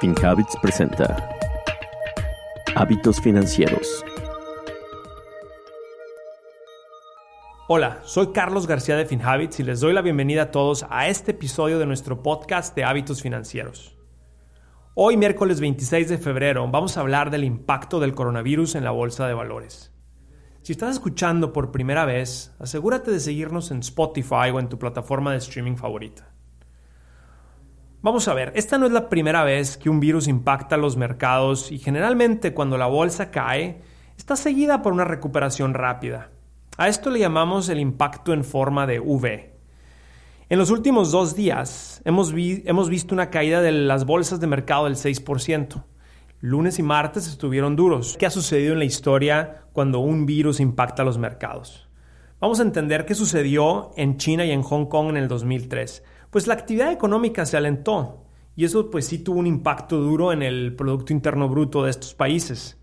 FinHabits presenta Hábitos Financieros. Hola, soy Carlos García de FinHabits y les doy la bienvenida a todos a este episodio de nuestro podcast de hábitos financieros. Hoy, miércoles 26 de febrero, vamos a hablar del impacto del coronavirus en la bolsa de valores. Si estás escuchando por primera vez, asegúrate de seguirnos en Spotify o en tu plataforma de streaming favorita. Vamos a ver, esta no es la primera vez que un virus impacta los mercados y generalmente cuando la bolsa cae, está seguida por una recuperación rápida. A esto le llamamos el impacto en forma de V. En los últimos dos días hemos, hemos visto una caída de las bolsas de mercado del 6%. Lunes y martes estuvieron duros. ¿Qué ha sucedido en la historia cuando un virus impacta los mercados? Vamos a entender qué sucedió en China y en Hong Kong en el 2003 pues la actividad económica se alentó y eso pues sí tuvo un impacto duro en el Producto Interno Bruto de estos países.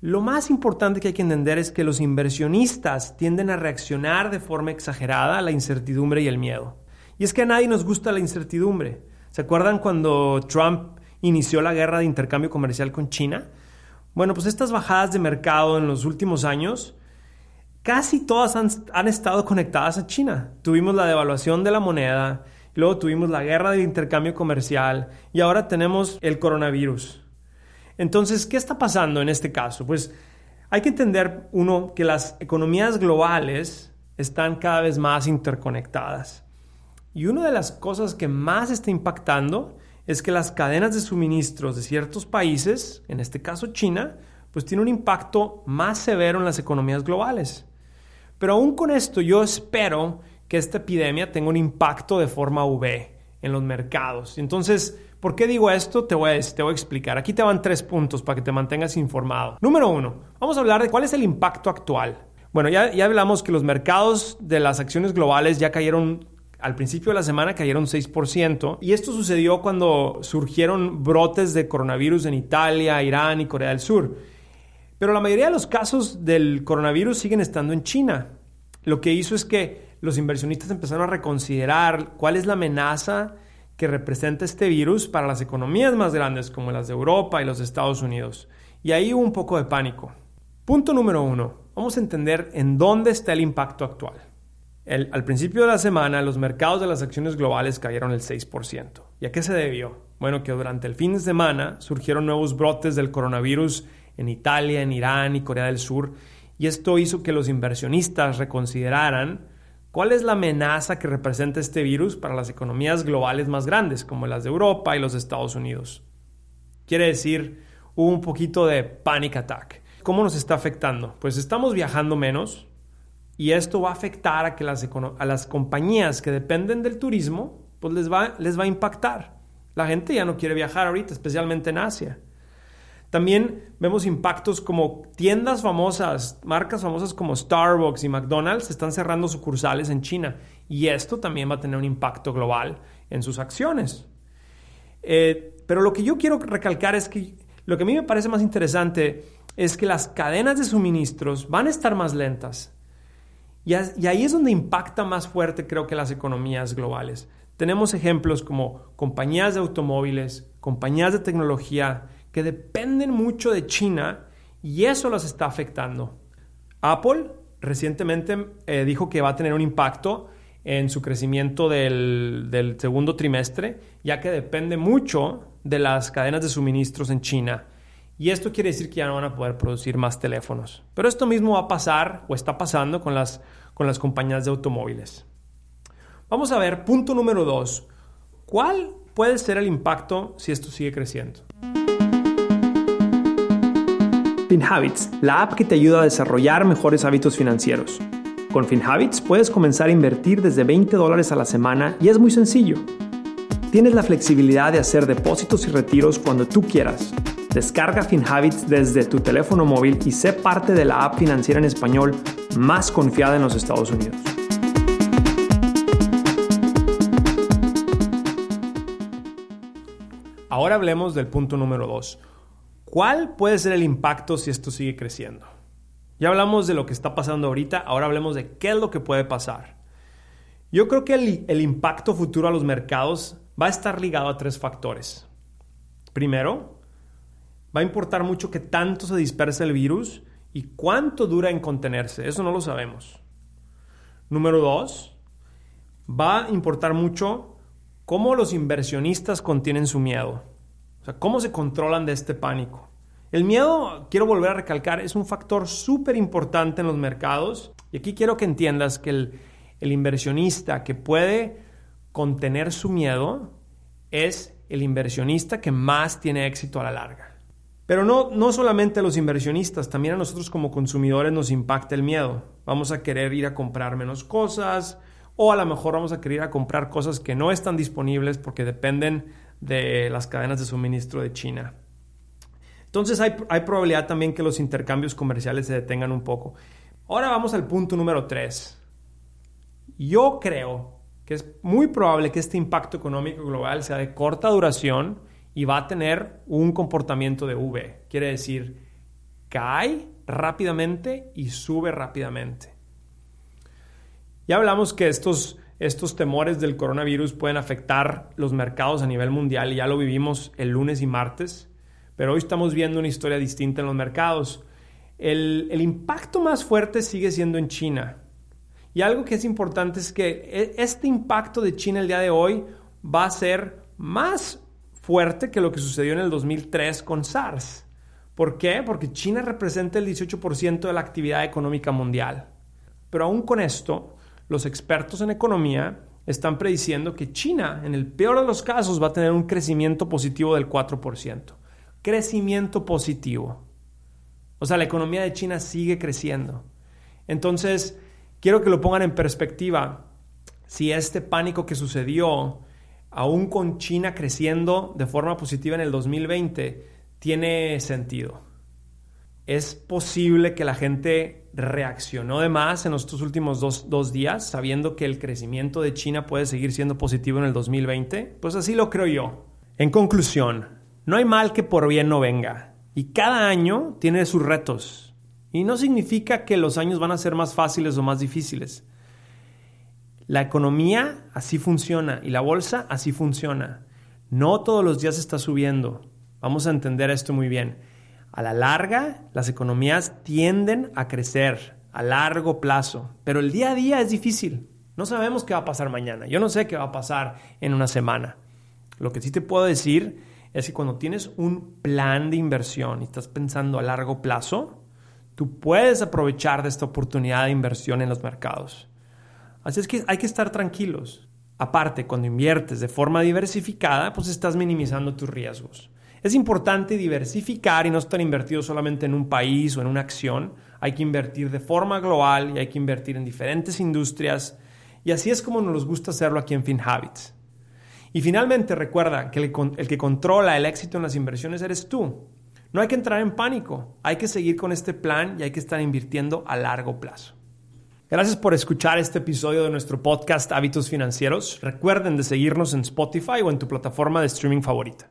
Lo más importante que hay que entender es que los inversionistas tienden a reaccionar de forma exagerada a la incertidumbre y el miedo. Y es que a nadie nos gusta la incertidumbre. ¿Se acuerdan cuando Trump inició la guerra de intercambio comercial con China? Bueno, pues estas bajadas de mercado en los últimos años casi todas han, han estado conectadas a China. Tuvimos la devaluación de la moneda, luego tuvimos la guerra del intercambio comercial y ahora tenemos el coronavirus. Entonces, ¿qué está pasando en este caso? Pues hay que entender, uno, que las economías globales están cada vez más interconectadas. Y una de las cosas que más está impactando es que las cadenas de suministros de ciertos países, en este caso China, pues tiene un impacto más severo en las economías globales. Pero aún con esto yo espero que esta epidemia tenga un impacto de forma V en los mercados. Entonces, ¿por qué digo esto? Te voy, a, te voy a explicar. Aquí te van tres puntos para que te mantengas informado. Número uno, vamos a hablar de cuál es el impacto actual. Bueno, ya, ya hablamos que los mercados de las acciones globales ya cayeron al principio de la semana cayeron 6% y esto sucedió cuando surgieron brotes de coronavirus en Italia, Irán y Corea del Sur. Pero la mayoría de los casos del coronavirus siguen estando en China. Lo que hizo es que los inversionistas empezaron a reconsiderar cuál es la amenaza que representa este virus para las economías más grandes como las de Europa y los Estados Unidos. Y ahí hubo un poco de pánico. Punto número uno. Vamos a entender en dónde está el impacto actual. al principio de la semana, los mercados de las acciones globales cayeron el 6%. ¿Y a qué se debió? Bueno, que durante el fin de semana surgieron nuevos brotes del coronavirus en Italia, en Irán y Corea del Sur, y esto hizo que los inversionistas reconsideraran ¿Cuál es la amenaza que representa este virus para las economías globales más grandes, como las de Europa y los Estados Unidos? Quiere decir, un poquito de panic attack. ¿Cómo nos está afectando? Pues estamos viajando menos y esto va a afectar a que las, a las compañías que dependen del turismo, pues les va, les va a impactar. La gente ya no quiere viajar ahorita, especialmente en Asia. También vemos impactos como tiendas famosas, marcas famosas como Starbucks y McDonald's están cerrando sucursales en China y esto también va a tener un impacto global en sus acciones. Eh, pero lo que yo quiero recalcar es que lo que a mí me parece más interesante es que las cadenas de suministros van a estar más lentas. Y, y ahí es donde impacta más fuerte creo que las economías globales. Tenemos ejemplos como compañías de automóviles, compañías de tecnología, que dependen mucho de China y eso los está afectando. Apple recientemente eh, dijo que va a tener un impacto en su crecimiento del, del segundo trimestre, ya que depende mucho de las cadenas de suministros en China. Y esto quiere decir que ya no van a poder producir más teléfonos. Pero esto mismo va a pasar o está pasando con las, con las compañías de automóviles. Vamos a ver, punto número dos. ¿Cuál puede ser el impacto si esto sigue creciendo? FinHabits, la app que te ayuda a desarrollar mejores hábitos financieros. Con FinHabits puedes comenzar a invertir desde 20 dólares a la semana y es muy sencillo. Tienes la flexibilidad de hacer depósitos y retiros cuando tú quieras. Descarga FinHabits desde tu teléfono móvil y sé parte de la app financiera en español más confiada en los Estados Unidos. Ahora hablemos del punto número 2 ¿Cuál puede ser el impacto si esto sigue creciendo? Ya hablamos de lo que está pasando ahorita, ahora hablemos de qué es lo que puede pasar. Yo creo que el, impacto futuro a los mercados va a estar ligado a tres factores. Primero, va a importar mucho que tanto se dispersa el virus y cuánto dura en contenerse. Eso no lo sabemos. Número dos, va a importar mucho cómo los inversionistas contienen su miedo. Cómo se controlan de este pánico. El miedo, quiero volver a recalcar, es un factor súper importante en los mercados. Y aquí quiero que entiendas que el, el inversionista que puede contener su miedo es el inversionista que más tiene éxito a la larga. Pero no, no solamente a los inversionistas, también a nosotros como consumidores nos impacta el miedo. Vamos a querer ir a comprar menos cosas o a lo mejor vamos a querer ir a comprar cosas que no están disponibles porque dependen de las cadenas de suministro de China. Entonces hay, hay probabilidad también que los intercambios comerciales se detengan un poco. Ahora vamos al punto número 3. Yo creo que es muy probable que este impacto económico global sea de corta duración y va a tener un comportamiento de V. Quiere decir, cae rápidamente y sube rápidamente. Ya hablamos que estos, estos temores del coronavirus pueden afectar los mercados a nivel mundial y ya lo vivimos el lunes y martes, pero hoy estamos viendo una historia distinta en los mercados. El, el impacto más fuerte sigue siendo en China. Y algo que es importante es que e, este impacto de China el día de hoy va a ser más fuerte que lo que sucedió en el 2003 con SARS. ¿Por qué? Porque China representa el 18% de la actividad económica mundial. Pero aún con esto, los expertos en economía están prediciendo que China, en el peor de los casos, va a tener un crecimiento positivo del 4%. Crecimiento positivo. O sea, la economía de China sigue creciendo. Entonces, quiero que lo pongan en perspectiva. Si este pánico que sucedió aún con China creciendo de forma positiva en el 2020, tiene sentido. Es posible que la gente reaccionó de más en estos últimos dos, días, sabiendo que el crecimiento de China puede seguir siendo positivo en el 2020. Pues así lo creo yo. En conclusión, no hay mal que por bien no venga. Y cada año tiene sus retos. Y no significa que los años van a ser más fáciles o más difíciles. La economía así funciona y la bolsa así funciona. No todos los días está subiendo. Vamos a entender esto muy bien. A la larga, las economías tienden a crecer a largo plazo, pero el día a día es difícil. No sabemos qué va a pasar mañana. Yo no sé qué va a pasar en una semana. Lo que sí te puedo decir es que cuando tienes un plan de inversión y estás pensando a largo plazo, tú puedes aprovechar de esta oportunidad de inversión en los mercados. Así es que hay que estar tranquilos. Aparte, cuando inviertes de forma diversificada, pues estás minimizando tus riesgos. Es importante diversificar y no estar invertido solamente en un país o en una acción. Hay que invertir de forma global y hay que invertir en diferentes industrias. Y así es como nos gusta hacerlo aquí en FinHabits. Y finalmente recuerda que el, el que controla el éxito en las inversiones eres tú. No hay que entrar en pánico, hay que seguir con este plan y hay que estar invirtiendo a largo plazo. Gracias por escuchar este episodio de nuestro podcast Hábitos Financieros. Recuerden de seguirnos en Spotify o en tu plataforma de streaming favorita.